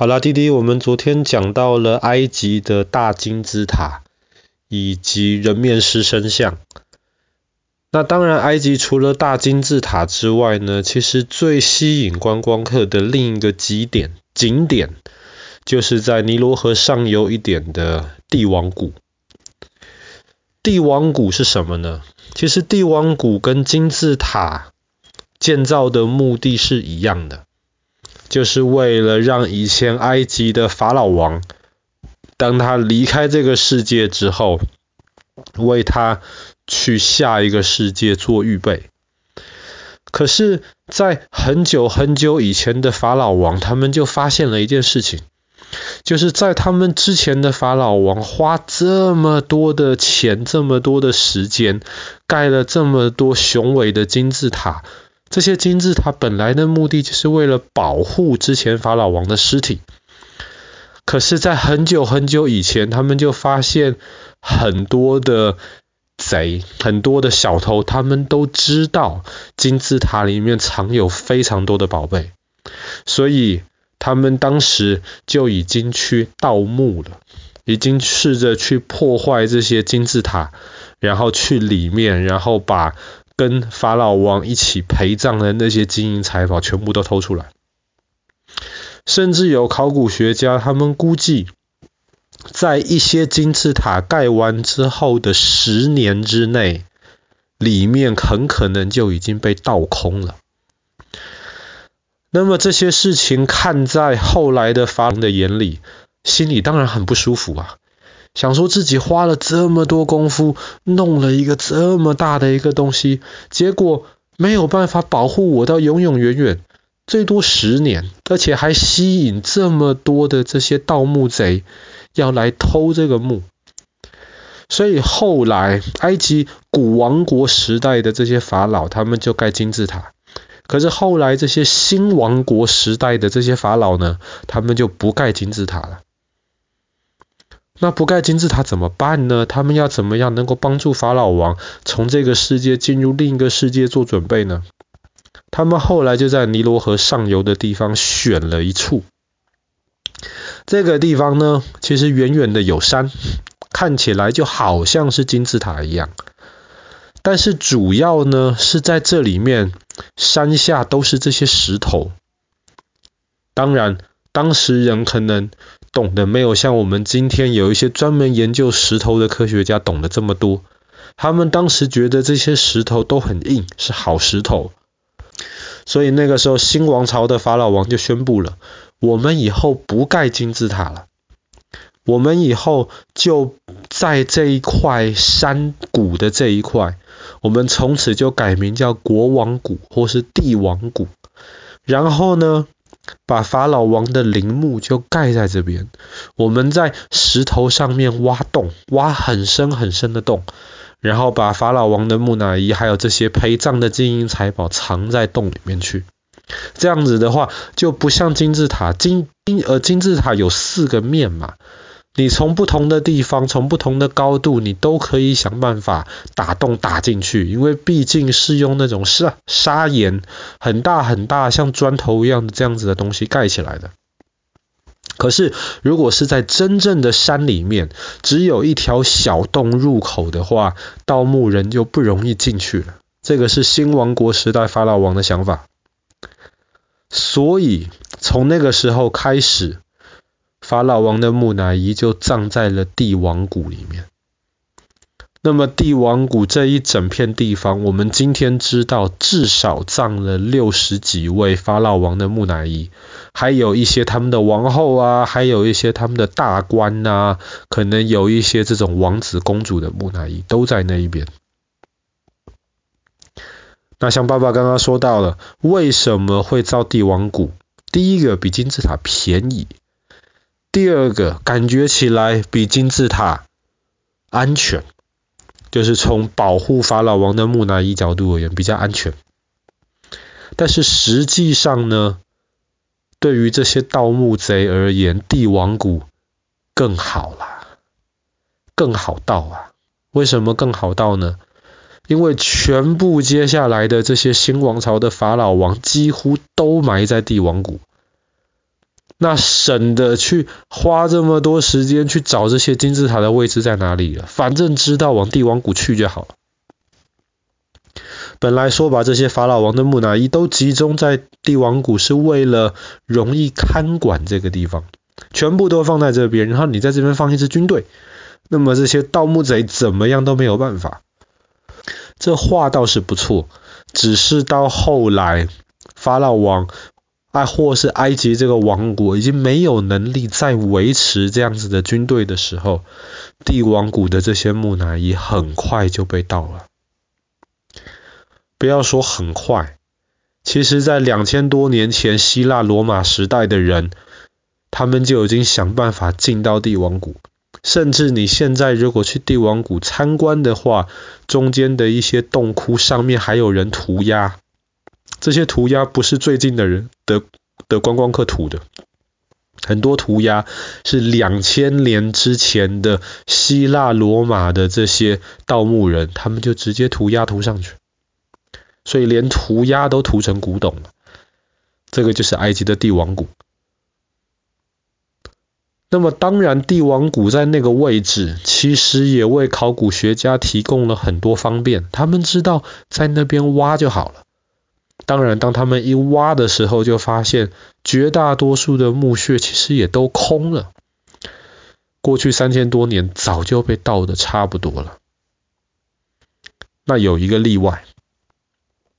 好啦，弟弟，我们昨天讲到了埃及的大金字塔以及人面狮身像。那当然，埃及除了大金字塔之外呢，其实最吸引观光客的另一个景点景点，就是在尼罗河上游一点的帝王谷。帝王谷是什么呢？其实帝王谷跟金字塔建造的目的是一样的。就是为了让以前埃及的法老王，当他离开这个世界之后，为他去下一个世界做预备。可是，在很久很久以前的法老王，他们就发现了一件事情，就是在他们之前的法老王花这么多的钱、这么多的时间，盖了这么多雄伟的金字塔。这些金字塔本来的目的就是为了保护之前法老王的尸体，可是，在很久很久以前，他们就发现很多的贼、很多的小偷，他们都知道金字塔里面藏有非常多的宝贝，所以他们当时就已经去盗墓了，已经试着去破坏这些金字塔，然后去里面，然后把。跟法老王一起陪葬的那些金银财宝全部都偷出来，甚至有考古学家他们估计，在一些金字塔盖完之后的十年之内，里面很可能就已经被盗空了。那么这些事情看在后来的法老的眼里，心里当然很不舒服啊。想说自己花了这么多功夫，弄了一个这么大的一个东西，结果没有办法保护我到永永远远，最多十年，而且还吸引这么多的这些盗墓贼要来偷这个墓。所以后来埃及古王国时代的这些法老，他们就盖金字塔。可是后来这些新王国时代的这些法老呢，他们就不盖金字塔了。那不盖金字塔怎么办呢？他们要怎么样能够帮助法老王从这个世界进入另一个世界做准备呢？他们后来就在尼罗河上游的地方选了一处。这个地方呢，其实远远的有山，看起来就好像是金字塔一样。但是主要呢，是在这里面山下都是这些石头。当然，当时人可能。懂得没有像我们今天有一些专门研究石头的科学家懂得这么多。他们当时觉得这些石头都很硬，是好石头。所以那个时候新王朝的法老王就宣布了：我们以后不盖金字塔了，我们以后就在这一块山谷的这一块，我们从此就改名叫国王谷或是帝王谷。然后呢，把法老王的陵墓就盖在这边，我们在石头上面挖洞，挖很深很深的洞，然后把法老王的木乃伊还有这些陪葬的金银财宝藏在洞里面去。这样子的话，就不像金字塔，金金呃金字塔有四个面嘛。你从不同的地方，从不同的高度，你都可以想办法打洞打进去，因为毕竟是用那种砂砂岩很大很大，像砖头一样的这样子的东西盖起来的。可是，如果是在真正的山里面，只有一条小洞入口的话，盗墓人就不容易进去了。这个是新王国时代法老王的想法。所以，从那个时候开始。法老王的木乃伊就葬在了帝王谷里面。那么帝王谷这一整片地方，我们今天知道至少葬了六十几位法老王的木乃伊，还有一些他们的王后啊，还有一些他们的大官呐，可能有一些这种王子公主的木乃伊都在那一边。那像爸爸刚刚说到了，为什么会造帝王谷？第一个比金字塔便宜。第二个，感觉起来比金字塔安全，就是从保护法老王的木乃伊角度而言比较安全。但是实际上呢，对于这些盗墓贼而言，帝王谷更好啦，更好盗啊。为什么更好盗呢？因为全部接下来的这些新王朝的法老王几乎都埋在帝王谷。那省得去花这么多时间去找这些金字塔的位置在哪里了，反正知道往帝王谷去就好了。本来说把这些法老王的木乃伊都集中在帝王谷，是为了容易看管这个地方，全部都放在这边，然后你在这边放一支军队，那么这些盗墓贼怎么样都没有办法。这话倒是不错，只是到后来法老王。啊，或是埃及这个王国已经没有能力再维持这样子的军队的时候，帝王谷的这些木乃伊很快就被盗了。不要说很快，其实在两千多年前希腊罗马时代的人，他们就已经想办法进到帝王谷。甚至你现在如果去帝王谷参观的话，中间的一些洞窟上面还有人涂鸦。这些涂鸦不是最近的人的的观光客涂的，很多涂鸦是两千年之前的希腊罗马的这些盗墓人，他们就直接涂鸦涂上去，所以连涂鸦都涂成古董了。这个就是埃及的帝王谷。那么当然，帝王谷在那个位置，其实也为考古学家提供了很多方便，他们知道在那边挖就好了。当然，当他们一挖的时候，就发现绝大多数的墓穴其实也都空了。过去三千多年早就被盗的差不多了。那有一个例外，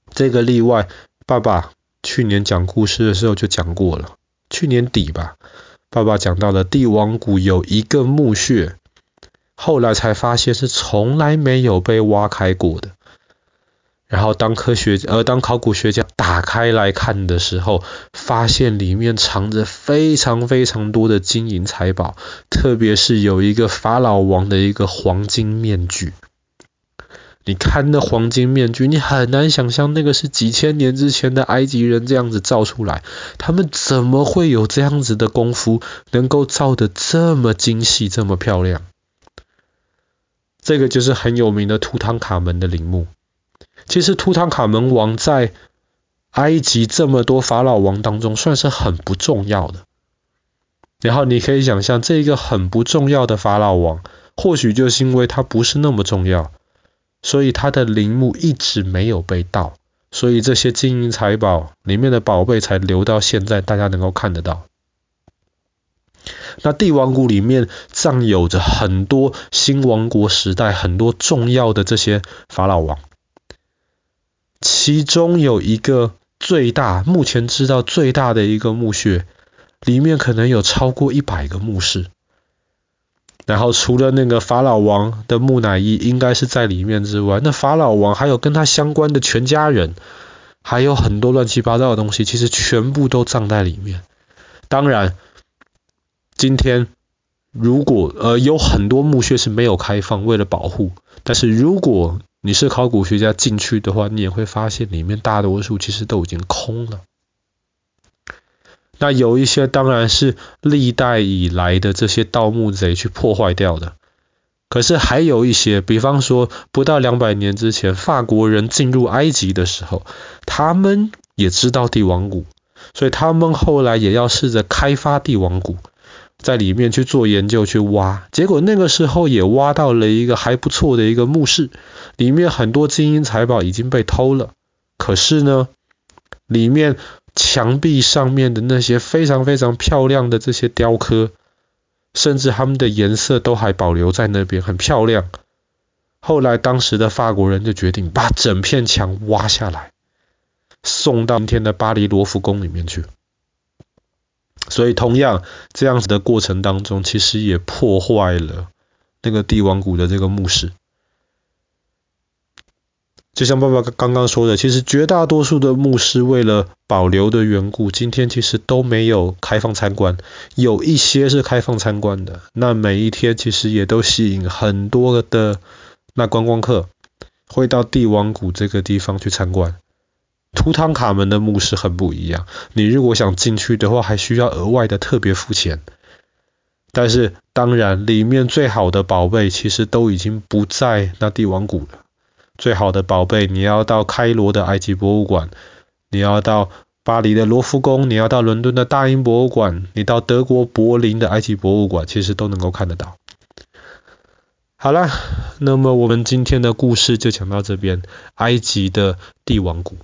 这个例外，爸爸去年讲故事的时候就讲过了。去年底吧，爸爸讲到了帝王谷有一个墓穴，后来才发现是从来没有被挖开过的。然后当科学呃当考古学家打开来看的时候，发现里面藏着非常非常多的金银财宝，特别是有一个法老王的一个黄金面具。你看那黄金面具，你很难想象那个是几千年之前的埃及人这样子造出来，他们怎么会有这样子的功夫，能够造得这么精细、这么漂亮？这个就是很有名的图坦卡门的陵墓。其实图坦卡门王在埃及这么多法老王当中算是很不重要的。然后你可以想象，这一个很不重要的法老王，或许就是因为他不是那么重要，所以他的陵墓一直没有被盗，所以这些金银财宝里面的宝贝才留到现在，大家能够看得到。那帝王谷里面葬有着很多新王国时代很多重要的这些法老王。其中有一个最大，目前知道最大的一个墓穴，里面可能有超过一百个墓室。然后除了那个法老王的木乃伊应该是在里面之外，那法老王还有跟他相关的全家人，还有很多乱七八糟的东西，其实全部都葬在里面。当然，今天如果呃有很多墓穴是没有开放，为了保护，但是如果你是考古学家进去的话，你也会发现里面大多数其实都已经空了。那有一些当然是历代以来的这些盗墓贼去破坏掉的，可是还有一些，比方说不到两百年之前，法国人进入埃及的时候，他们也知道帝王谷，所以他们后来也要试着开发帝王谷。在里面去做研究去挖，结果那个时候也挖到了一个还不错的一个墓室，里面很多金银财宝已经被偷了，可是呢，里面墙壁上面的那些非常非常漂亮的这些雕刻，甚至它们的颜色都还保留在那边，很漂亮。后来当时的法国人就决定把整片墙挖下来，送到今天的巴黎罗浮宫里面去。所以，同样这样子的过程当中，其实也破坏了那个帝王谷的这个墓室。就像爸爸刚刚说的，其实绝大多数的墓室为了保留的缘故，今天其实都没有开放参观。有一些是开放参观的，那每一天其实也都吸引很多的那观光客会到帝王谷这个地方去参观。图坦卡门的墓室很不一样，你如果想进去的话，还需要额外的特别付钱。但是当然，里面最好的宝贝其实都已经不在那帝王谷了。最好的宝贝，你要到开罗的埃及博物馆，你要到巴黎的罗浮宫，你要到伦敦的大英博物馆，你到德国柏林的埃及博物馆，其实都能够看得到。好了，那么我们今天的故事就讲到这边，埃及的帝王谷。